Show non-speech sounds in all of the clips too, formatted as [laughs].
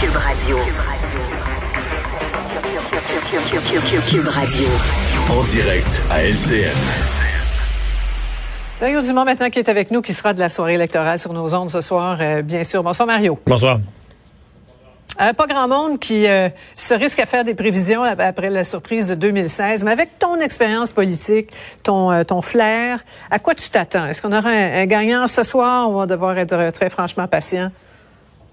Cube Radio. Cube Radio. En direct à LCN. Mario Dumont maintenant qui est avec nous, qui sera de la soirée électorale sur nos ondes ce soir, euh, bien sûr. Bonsoir Mario. Bonsoir. Euh, pas grand monde qui euh, se risque à faire des prévisions après la surprise de 2016, mais avec ton expérience politique, ton, euh, ton flair, à quoi tu t'attends? Est-ce qu'on aura un, un, gagnant ce soir ou on va devoir être très franchement patient?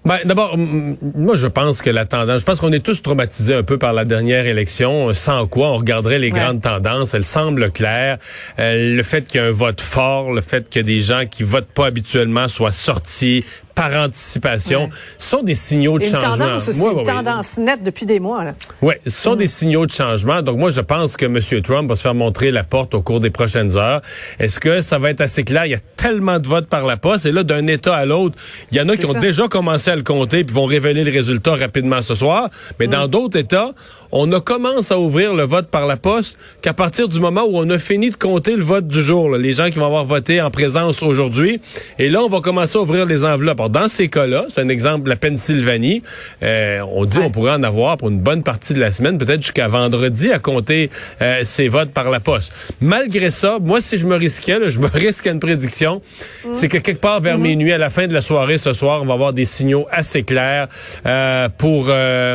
Ben, D'abord, moi, je pense que la tendance, je pense qu'on est tous traumatisés un peu par la dernière élection, sans quoi on regarderait les ouais. grandes tendances. Elle semble claire. Euh, le fait qu'il y ait un vote fort, le fait que des gens qui votent pas habituellement soient sortis, par anticipation, ouais. sont des signaux de une changement. Tendance aussi, une tendance nette depuis des mois. Oui, ce sont mmh. des signaux de changement. Donc moi, je pense que M. Trump va se faire montrer la porte au cours des prochaines heures. Est-ce que ça va être assez clair? Il y a tellement de votes par la poste. Et là, d'un État à l'autre, il y en a qui ont déjà commencé à le compter puis vont révéler le résultat rapidement ce soir. Mais dans d'autres États, on ne commence à ouvrir le vote par la poste qu'à partir du moment où on a fini de compter le vote du jour. Là, les gens qui vont avoir voté en présence aujourd'hui. Et là, on va commencer à ouvrir les enveloppes. Alors, dans ces cas-là, c'est un exemple, la Pennsylvanie, euh, on dit ouais. on pourrait en avoir pour une bonne partie de la semaine, peut-être jusqu'à vendredi, à compter euh, ces votes par la poste. Malgré ça, moi, si je me risquais, là, je me [laughs] risque à une prédiction, mmh. c'est que quelque part vers mmh. minuit, à la fin de la soirée ce soir, on va avoir des signaux assez clairs euh, pour,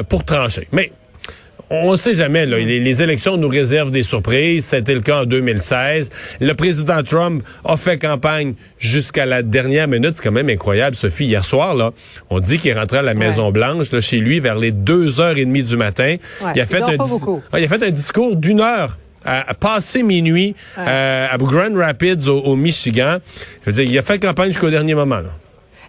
pour trancher. Mais on ne sait jamais. Là. Les, les, élections nous réservent des surprises. C'était le cas en 2016. Le président Trump a fait campagne jusqu'à la dernière minute. C'est quand même incroyable, Sophie. Hier soir, là, on dit qu'il est rentré à la Maison-Blanche, chez lui, vers les deux heures et demie du matin. Ouais, il, a fait un ah, il a fait un discours d'une heure à, passer minuit ouais. euh, à Grand Rapids, au, au, Michigan. Je veux dire, il a fait campagne jusqu'au dernier moment. Là.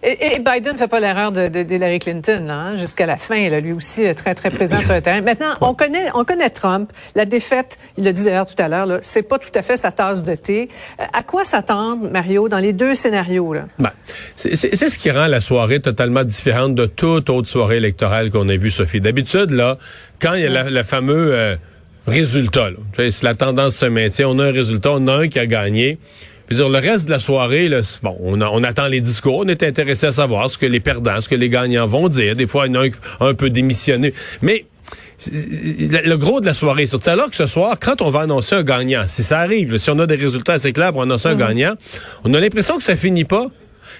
Et, Biden ne fait pas l'erreur de, de, d'Hillary Clinton, hein, jusqu'à la fin. Là, lui aussi très, très présent sur le terrain. Maintenant, on connaît, on connaît Trump. La défaite, il le disait tout à l'heure, là, c'est pas tout à fait sa tasse de thé. Euh, à quoi s'attendre, Mario, dans les deux scénarios? Là? Ben, c'est, ce qui rend la soirée totalement différente de toute autre soirée électorale qu'on a vue, Sophie. D'habitude, là, quand il y a le fameux euh, résultat, la tendance se maintient, on a un résultat, on a un qui a gagné. Dire, le reste de la soirée, là, bon, on, a, on, attend les discours, on est intéressé à savoir ce que les perdants, ce que les gagnants vont dire. Des fois, il y en a un, un peu démissionné. Mais le gros de la soirée, c'est alors que ce soir, quand on va annoncer un gagnant, si ça arrive, si on a des résultats assez clairs pour annoncer mm un gagnant, on a l'impression que ça finit pas.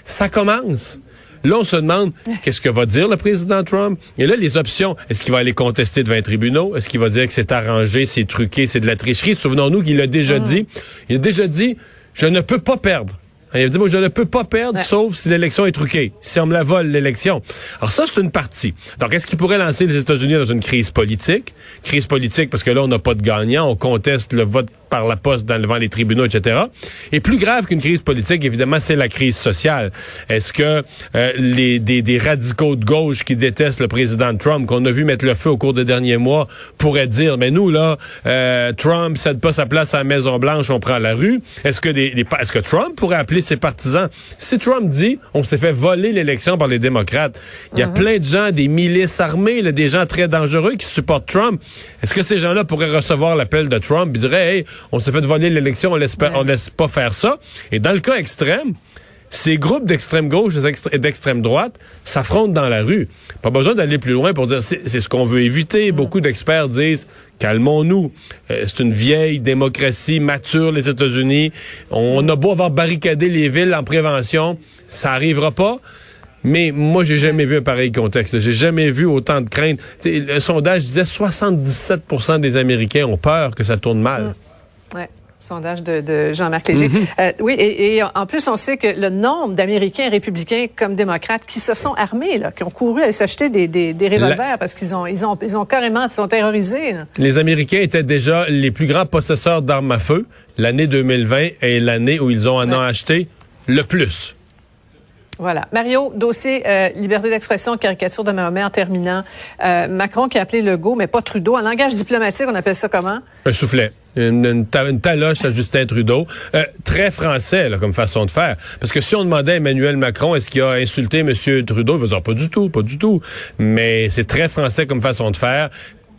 Ça commence. Là, on se demande [laughs] qu'est-ce que va dire le président Trump? Et là, les options, est-ce qu'il va aller contester devant les tribunaux? Est-ce qu'il va dire que c'est arrangé, c'est truqué, c'est de la tricherie? Souvenons-nous qu'il a déjà mmh. dit. Il a déjà dit, je ne peux pas perdre. Il a dit, moi, je ne peux pas perdre, ouais. sauf si l'élection est truquée, si on me la vole, l'élection. Alors ça, c'est une partie. Donc, est-ce qu'il pourrait lancer les États-Unis dans une crise politique? Crise politique parce que là, on n'a pas de gagnant, on conteste le vote par la poste dans, devant les tribunaux, etc. Et plus grave qu'une crise politique, évidemment, c'est la crise sociale. Est-ce que euh, les, des, des, radicaux de gauche qui détestent le président Trump, qu'on a vu mettre le feu au cours des derniers mois, pourraient dire, mais nous, là, euh, Trump cède pas sa place à la Maison-Blanche, on prend la rue. Est-ce que, des, des, est-ce que Trump pourrait appeler ses partisans? Si Trump dit, on s'est fait voler l'élection par les démocrates, il y a -huh. plein de gens, des milices armées, là, des gens très dangereux qui supportent Trump. Est-ce que ces gens-là pourraient recevoir l'appel de Trump et diraient, hey, on s'est fait voler l'élection, on laisse on laisse pas faire ça. Et dans le cas extrême, ces groupes d'extrême gauche et d'extrême droite s'affrontent dans la rue. Pas besoin d'aller plus loin pour dire c'est ce qu'on veut éviter. Beaucoup d'experts disent calmons-nous. Euh, c'est une vieille démocratie mature les États-Unis. On a beau avoir barricadé les villes en prévention, ça arrivera pas. Mais moi, j'ai jamais vu un pareil contexte. J'ai jamais vu autant de crainte. T'sais, le sondage disait 77% des Américains ont peur que ça tourne mal. Ouais. Sondage de, de Jean-Marc Léger. Mm -hmm. euh, oui, et, et, en plus, on sait que le nombre d'Américains républicains comme démocrates qui se sont armés, là, qui ont couru à s'acheter des, des, des revolvers La... parce qu'ils ont, ils ont, ils ont carrément, ils sont terrorisés. Là. Les Américains étaient déjà les plus grands possesseurs d'armes à feu. L'année 2020 est l'année où ils ont en ouais. ont acheté le plus. Voilà. Mario, dossier euh, liberté d'expression, caricature de Mahomet en terminant. Euh, Macron qui a appelé Legault, mais pas Trudeau. En langage diplomatique, on appelle ça comment? Un soufflet. Une, une, une taloche à Justin Trudeau. Euh, très français là, comme façon de faire. Parce que si on demandait à Emmanuel Macron est-ce qu'il a insulté M. Trudeau, il va dire pas du tout, pas du tout. Mais c'est très français comme façon de faire.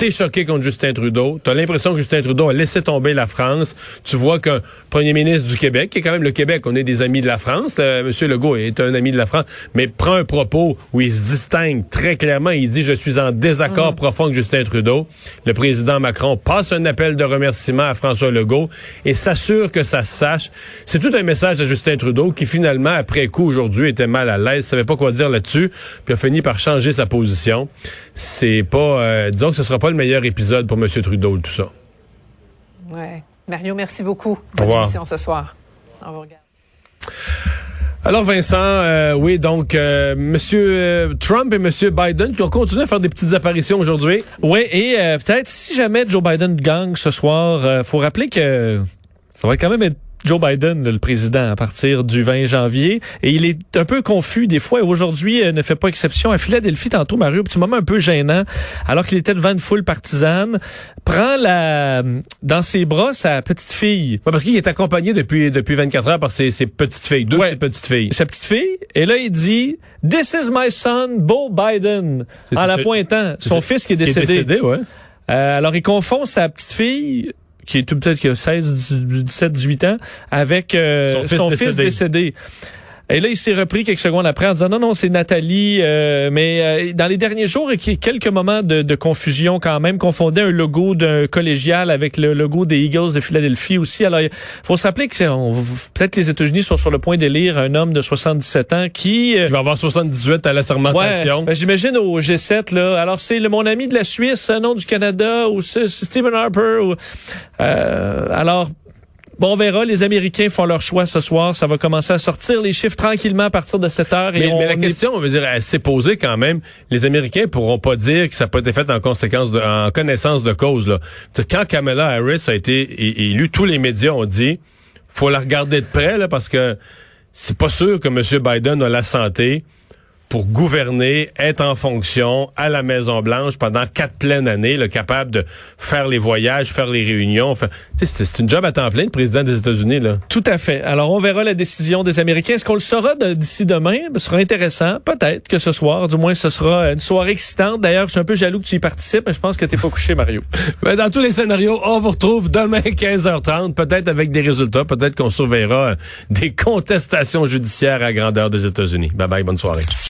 T'es choqué contre Justin Trudeau. T'as l'impression que Justin Trudeau a laissé tomber la France. Tu vois qu'un premier ministre du Québec, qui est quand même le Québec, on est des amis de la France. euh, Monsieur Legault est un ami de la France, mais prend un propos où il se distingue très clairement. Il dit je suis en désaccord profond avec Justin Trudeau. Le président Macron passe un appel de remerciement à François Legault et s'assure que ça se sache. C'est tout un message à Justin Trudeau qui finalement après coup aujourd'hui était mal à l'aise, savait pas quoi dire là-dessus, puis a fini par changer sa position. C'est pas, euh, disons que ce sera pas le meilleur épisode pour Monsieur Trudeau tout ça. Ouais. Mario, merci beaucoup. Au revoir. Bonne ce soir. On vous regarde. Alors Vincent, euh, oui donc euh, Monsieur euh, Trump et Monsieur Biden qui ont continué à faire des petites apparitions aujourd'hui. Oui, et euh, peut-être si jamais Joe Biden gagne ce soir, euh, faut rappeler que ça va quand même être Joe Biden, le président, à partir du 20 janvier. Et il est un peu confus des fois. Et aujourd'hui, euh, ne fait pas exception. À Philadelphie, tantôt, Mario, petit moment un peu gênant, alors qu'il était devant une foule partisane, prend la dans ses bras sa petite fille. Ouais, parce qu'il est accompagné depuis depuis 24 heures par ses, ses petites filles, deux Ouais. ses petites filles. sa petite fille. Et là, il dit This is my son, Beau Biden, en la pointant. Son fils qui est Qui est décédé. décédé, ouais. Euh, alors, il confond sa petite fille, qui est tout peut-être que 16, 17, 18 ans, avec euh, Son fils son, fils décédé. Et là, il s'est repris quelques secondes après en disant non, non, c'est Nathalie. euh, mais euh, dans les derniers jours, il y a quelques moments de, de confusion quand même, confondait un logo d'un collégial avec le logo des Eagles de Philadelphie aussi. Alors, il faut se rappeler que peut-être les États-Unis sont sur le point d'élire un homme de 77 ans qui euh, Il va avoir 78 à la Ouais, sermentation. ben, j'imagine au G7 là. Alors c'est le mon ami de la Suisse, un nom du Canada ou c'est c'est Stephen Harper. Ou, euh, alors bon, on verra. Les Américains font leur choix ce soir. Ça va commencer à sortir les chiffres tranquillement à partir de 7 heures. Et Mais, on, mais la est- question, on veut dire, elle s'est posée quand même. Les Américains pourront pas dire que ça n'a pas été fait en conséquence de, en connaissance de cause. Là. Quand Kamala Harris a été élue, tous les médias ont dit, faut la regarder de près là, parce que c'est pas sûr que M. Biden a la santé pour gouverner, être en fonction à la Maison Blanche pendant quatre pleines années, là, capable de faire les voyages, faire les réunions. Sais, C'est une job à temps plein, le président des États-Unis. là. Tout à fait. Alors, on verra la décision des Américains. Est-ce qu'on le saura d'ici demain? Ce sera intéressant. Peut-être que ce soir, du moins, ce sera une soirée excitante. D'ailleurs, je suis un peu jaloux que tu y participes, mais je pense que t'es pas couché, Mario. [laughs] Ben, dans tous les scénarios, on vous retrouve demain 15h30, peut-être avec des résultats, peut-être qu'on surveillera euh, des contestations judiciaires à grandeur des États-Unis. Bye bye, bonne soirée.